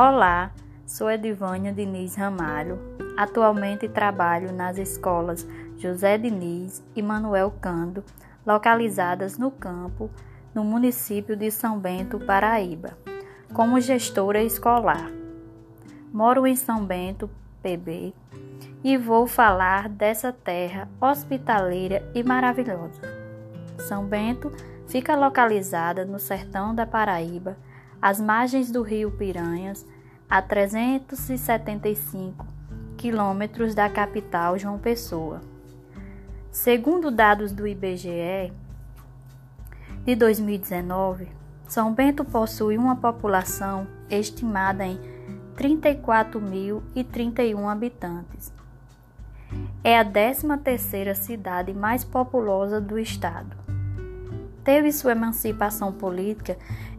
Olá, sou Edivânia Diniz Ramalho. Atualmente trabalho nas escolas José Diniz e Manuel Cando, localizadas no campo, no município de São Bento, Paraíba, como gestora escolar. Moro em São Bento, PB, e vou falar dessa terra hospitaleira e maravilhosa. São Bento fica localizada no sertão da Paraíba às margens do rio Piranhas, a 375 quilômetros da capital João Pessoa. Segundo dados do IBGE de 2019, São Bento possui uma população estimada em 34.031 habitantes. É a 13ª cidade mais populosa do estado. Teve sua emancipação política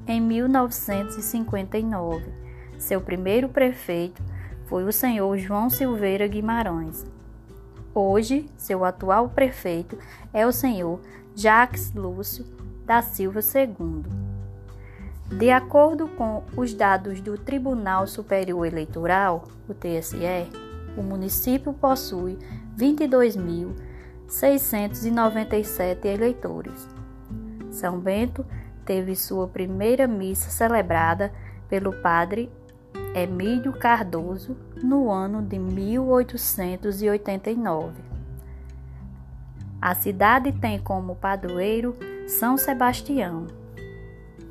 em 1959. Seu primeiro prefeito foi o senhor João Silveira Guimarães. Hoje, seu atual prefeito é o senhor Jacques Lúcio da Silva II. De acordo com os dados do Tribunal Superior Eleitoral, o TSE, o município possui 22.697 eleitores. São Bento teve sua primeira missa celebrada pelo padre Emílio Cardoso no ano de 1889. A cidade tem como padroeiro São Sebastião.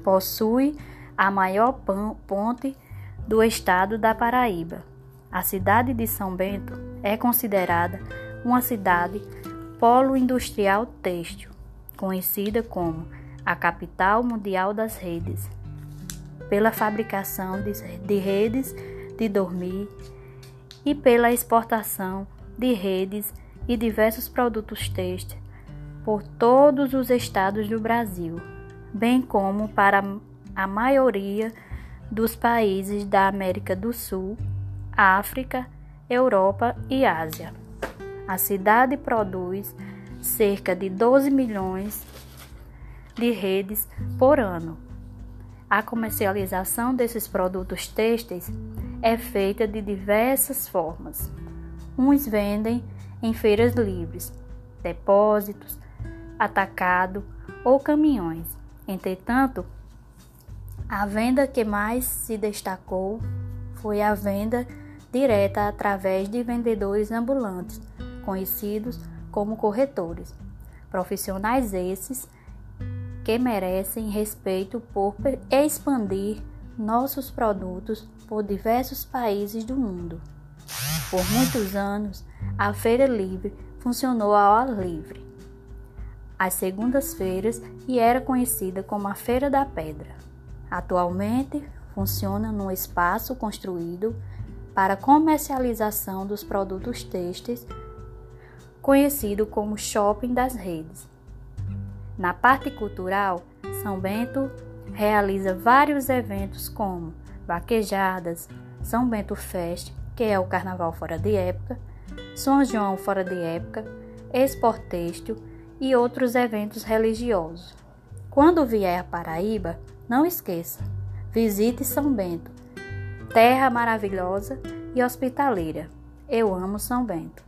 Possui a maior ponte do estado da Paraíba. A cidade de São Bento é considerada uma cidade polo industrial têxtil, conhecida como a capital mundial das redes, pela fabricação de, de redes de dormir e pela exportação de redes e diversos produtos têxteis por todos os estados do Brasil, bem como para a maioria dos países da América do Sul, África, Europa e Ásia. A cidade produz cerca de 12 milhões de redes por ano. A comercialização desses produtos têxteis é feita de diversas formas. Uns vendem em feiras livres, depósitos, atacado ou caminhões. Entretanto, a venda que mais se destacou foi a venda direta através de vendedores ambulantes, conhecidos como corretores. Profissionais esses que merecem respeito por expandir nossos produtos por diversos países do mundo. Por muitos anos, a Feira Livre funcionou ao ar livre, às segundas-feiras, e era conhecida como a Feira da Pedra. Atualmente, funciona num espaço construído para comercialização dos produtos têxteis, conhecido como Shopping das Redes. Na parte cultural, São Bento realiza vários eventos como vaquejadas, São Bento Fest, que é o carnaval fora de época, São João fora de época, Esportêxtil e outros eventos religiosos. Quando vier a Paraíba, não esqueça, visite São Bento, terra maravilhosa e hospitaleira. Eu amo São Bento.